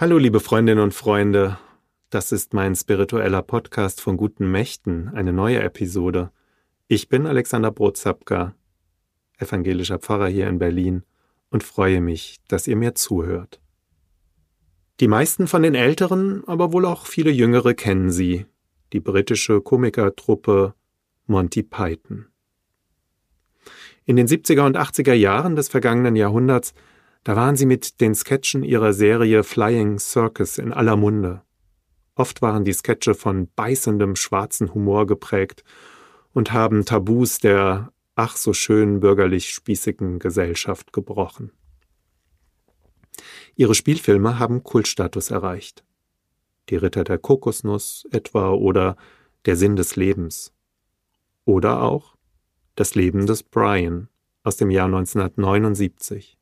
Hallo liebe Freundinnen und Freunde, das ist mein spiritueller Podcast von guten Mächten, eine neue Episode. Ich bin Alexander Brotzapka, evangelischer Pfarrer hier in Berlin und freue mich, dass ihr mir zuhört. Die meisten von den Älteren, aber wohl auch viele Jüngere kennen sie, die britische Komikertruppe Monty Python. In den 70er und 80er Jahren des vergangenen Jahrhunderts da waren sie mit den Sketchen ihrer Serie Flying Circus in aller Munde. Oft waren die Sketche von beißendem schwarzen Humor geprägt und haben Tabus der ach so schön bürgerlich spießigen Gesellschaft gebrochen. Ihre Spielfilme haben Kultstatus erreicht. Die Ritter der Kokosnuss etwa oder Der Sinn des Lebens. Oder auch Das Leben des Brian aus dem Jahr 1979.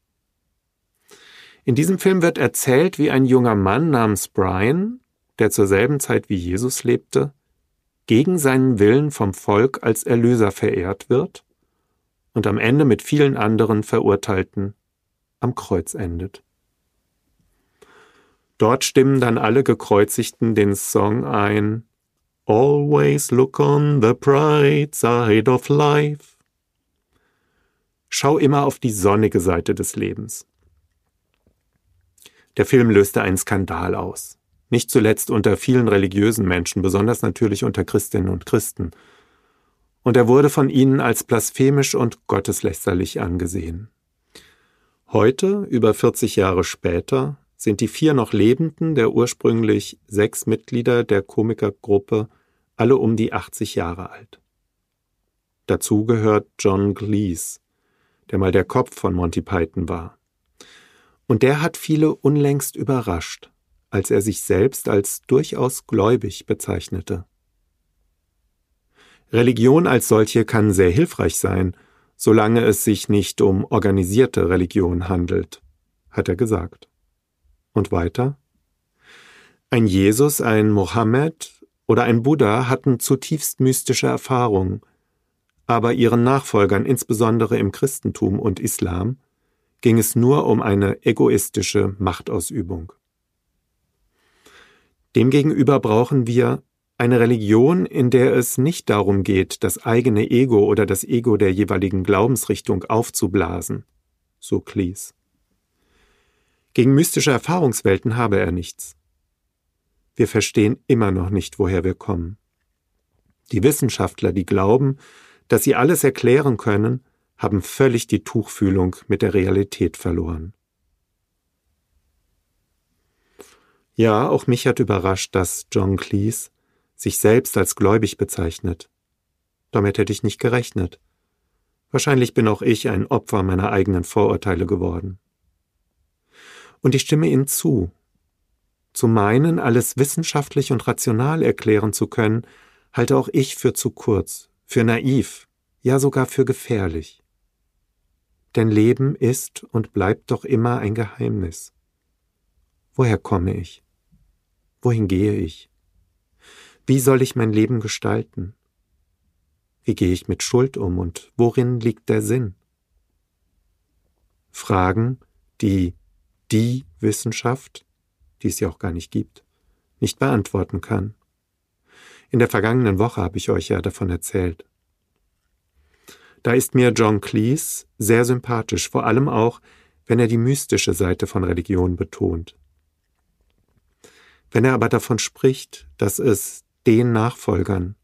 In diesem Film wird erzählt, wie ein junger Mann namens Brian, der zur selben Zeit wie Jesus lebte, gegen seinen Willen vom Volk als Erlöser verehrt wird und am Ende mit vielen anderen Verurteilten am Kreuz endet. Dort stimmen dann alle Gekreuzigten den Song ein Always look on the bright side of life. Schau immer auf die sonnige Seite des Lebens. Der Film löste einen Skandal aus. Nicht zuletzt unter vielen religiösen Menschen, besonders natürlich unter Christinnen und Christen. Und er wurde von ihnen als blasphemisch und gotteslästerlich angesehen. Heute, über 40 Jahre später, sind die vier noch Lebenden der ursprünglich sechs Mitglieder der Komikergruppe alle um die 80 Jahre alt. Dazu gehört John Cleese, der mal der Kopf von Monty Python war. Und der hat viele unlängst überrascht, als er sich selbst als durchaus gläubig bezeichnete. Religion als solche kann sehr hilfreich sein, solange es sich nicht um organisierte Religion handelt, hat er gesagt. Und weiter? Ein Jesus, ein Mohammed oder ein Buddha hatten zutiefst mystische Erfahrungen, aber ihren Nachfolgern, insbesondere im Christentum und Islam, ging es nur um eine egoistische Machtausübung. Demgegenüber brauchen wir eine Religion, in der es nicht darum geht, das eigene Ego oder das Ego der jeweiligen Glaubensrichtung aufzublasen, so Cleese. Gegen mystische Erfahrungswelten habe er nichts. Wir verstehen immer noch nicht, woher wir kommen. Die Wissenschaftler, die glauben, dass sie alles erklären können, haben völlig die Tuchfühlung mit der Realität verloren. Ja, auch mich hat überrascht, dass John Cleese sich selbst als gläubig bezeichnet. Damit hätte ich nicht gerechnet. Wahrscheinlich bin auch ich ein Opfer meiner eigenen Vorurteile geworden. Und ich stimme Ihnen zu. Zu meinen, alles wissenschaftlich und rational erklären zu können, halte auch ich für zu kurz, für naiv, ja sogar für gefährlich denn Leben ist und bleibt doch immer ein Geheimnis. Woher komme ich? Wohin gehe ich? Wie soll ich mein Leben gestalten? Wie gehe ich mit Schuld um und worin liegt der Sinn? Fragen, die die Wissenschaft, die es ja auch gar nicht gibt, nicht beantworten kann. In der vergangenen Woche habe ich euch ja davon erzählt. Da ist mir John Cleese sehr sympathisch, vor allem auch, wenn er die mystische Seite von Religion betont. Wenn er aber davon spricht, dass es den Nachfolgern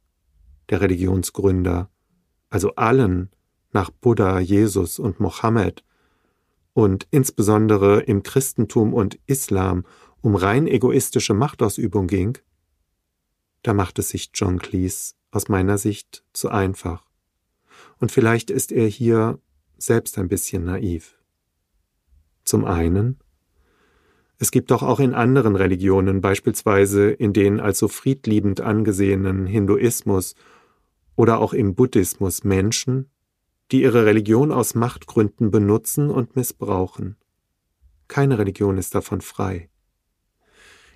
der Religionsgründer, also allen nach Buddha, Jesus und Mohammed und insbesondere im Christentum und Islam um rein egoistische Machtausübung ging, da macht es sich John Cleese aus meiner Sicht zu einfach. Und vielleicht ist er hier selbst ein bisschen naiv. Zum einen, es gibt doch auch in anderen Religionen, beispielsweise in den als so friedliebend angesehenen Hinduismus oder auch im Buddhismus Menschen, die ihre Religion aus Machtgründen benutzen und missbrauchen. Keine Religion ist davon frei.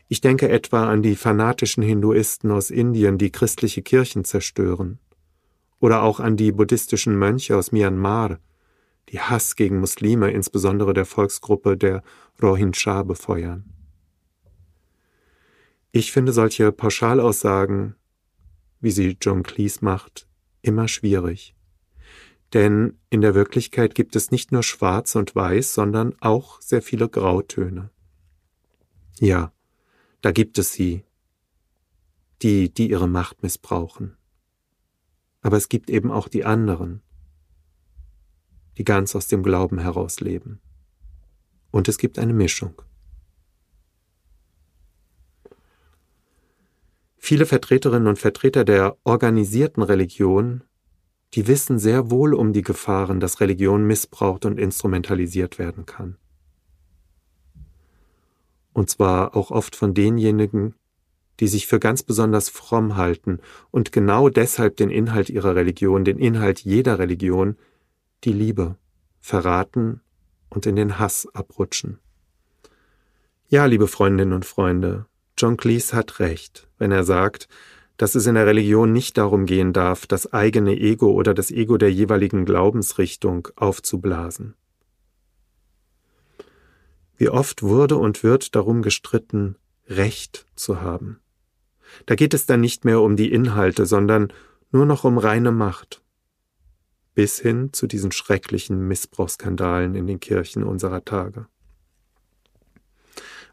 Ich denke etwa an die fanatischen Hinduisten aus Indien, die christliche Kirchen zerstören oder auch an die buddhistischen Mönche aus Myanmar, die Hass gegen Muslime, insbesondere der Volksgruppe der Rohingya, befeuern. Ich finde solche Pauschalaussagen, wie sie John Cleese macht, immer schwierig. Denn in der Wirklichkeit gibt es nicht nur Schwarz und Weiß, sondern auch sehr viele Grautöne. Ja, da gibt es sie, die, die ihre Macht missbrauchen. Aber es gibt eben auch die anderen, die ganz aus dem Glauben heraus leben. Und es gibt eine Mischung. Viele Vertreterinnen und Vertreter der organisierten Religion, die wissen sehr wohl um die Gefahren, dass Religion missbraucht und instrumentalisiert werden kann. Und zwar auch oft von denjenigen, die sich für ganz besonders fromm halten und genau deshalb den Inhalt ihrer Religion, den Inhalt jeder Religion, die Liebe, verraten und in den Hass abrutschen. Ja, liebe Freundinnen und Freunde, John Cleese hat recht, wenn er sagt, dass es in der Religion nicht darum gehen darf, das eigene Ego oder das Ego der jeweiligen Glaubensrichtung aufzublasen. Wie oft wurde und wird darum gestritten, Recht zu haben. Da geht es dann nicht mehr um die Inhalte, sondern nur noch um reine Macht. Bis hin zu diesen schrecklichen Missbrauchsskandalen in den Kirchen unserer Tage.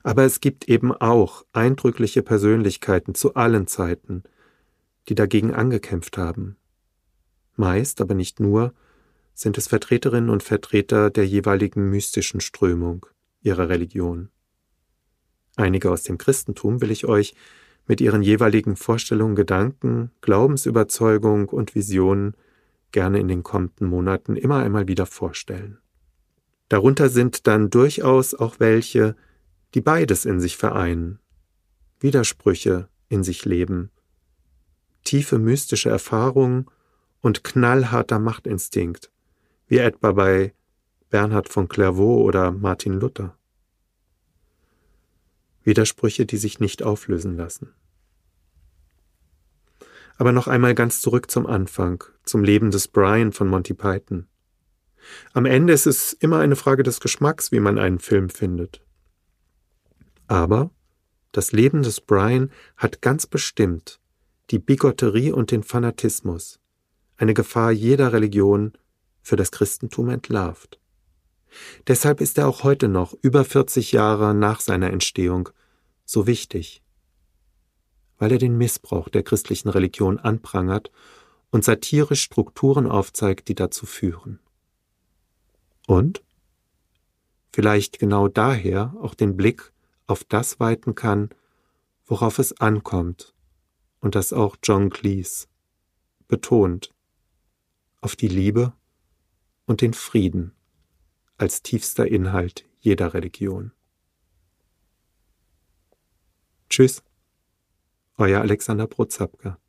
Aber es gibt eben auch eindrückliche Persönlichkeiten zu allen Zeiten, die dagegen angekämpft haben. Meist, aber nicht nur, sind es Vertreterinnen und Vertreter der jeweiligen mystischen Strömung ihrer Religion. Einige aus dem Christentum will ich euch mit ihren jeweiligen Vorstellungen, Gedanken, Glaubensüberzeugung und Visionen gerne in den kommenden Monaten immer einmal wieder vorstellen. Darunter sind dann durchaus auch welche, die beides in sich vereinen, Widersprüche in sich leben, tiefe mystische Erfahrungen und knallharter Machtinstinkt, wie etwa bei Bernhard von Clairvaux oder Martin Luther. Widersprüche, die sich nicht auflösen lassen. Aber noch einmal ganz zurück zum Anfang, zum Leben des Brian von Monty Python. Am Ende ist es immer eine Frage des Geschmacks, wie man einen Film findet. Aber das Leben des Brian hat ganz bestimmt die Bigotterie und den Fanatismus, eine Gefahr jeder Religion, für das Christentum entlarvt. Deshalb ist er auch heute noch, über 40 Jahre nach seiner Entstehung, so wichtig, weil er den Missbrauch der christlichen Religion anprangert und satirisch Strukturen aufzeigt, die dazu führen. Und? Vielleicht genau daher auch den Blick auf das weiten kann, worauf es ankommt, und das auch John Cleese betont, auf die Liebe und den Frieden als tiefster Inhalt jeder Religion. Tschüss, euer Alexander Brozapka.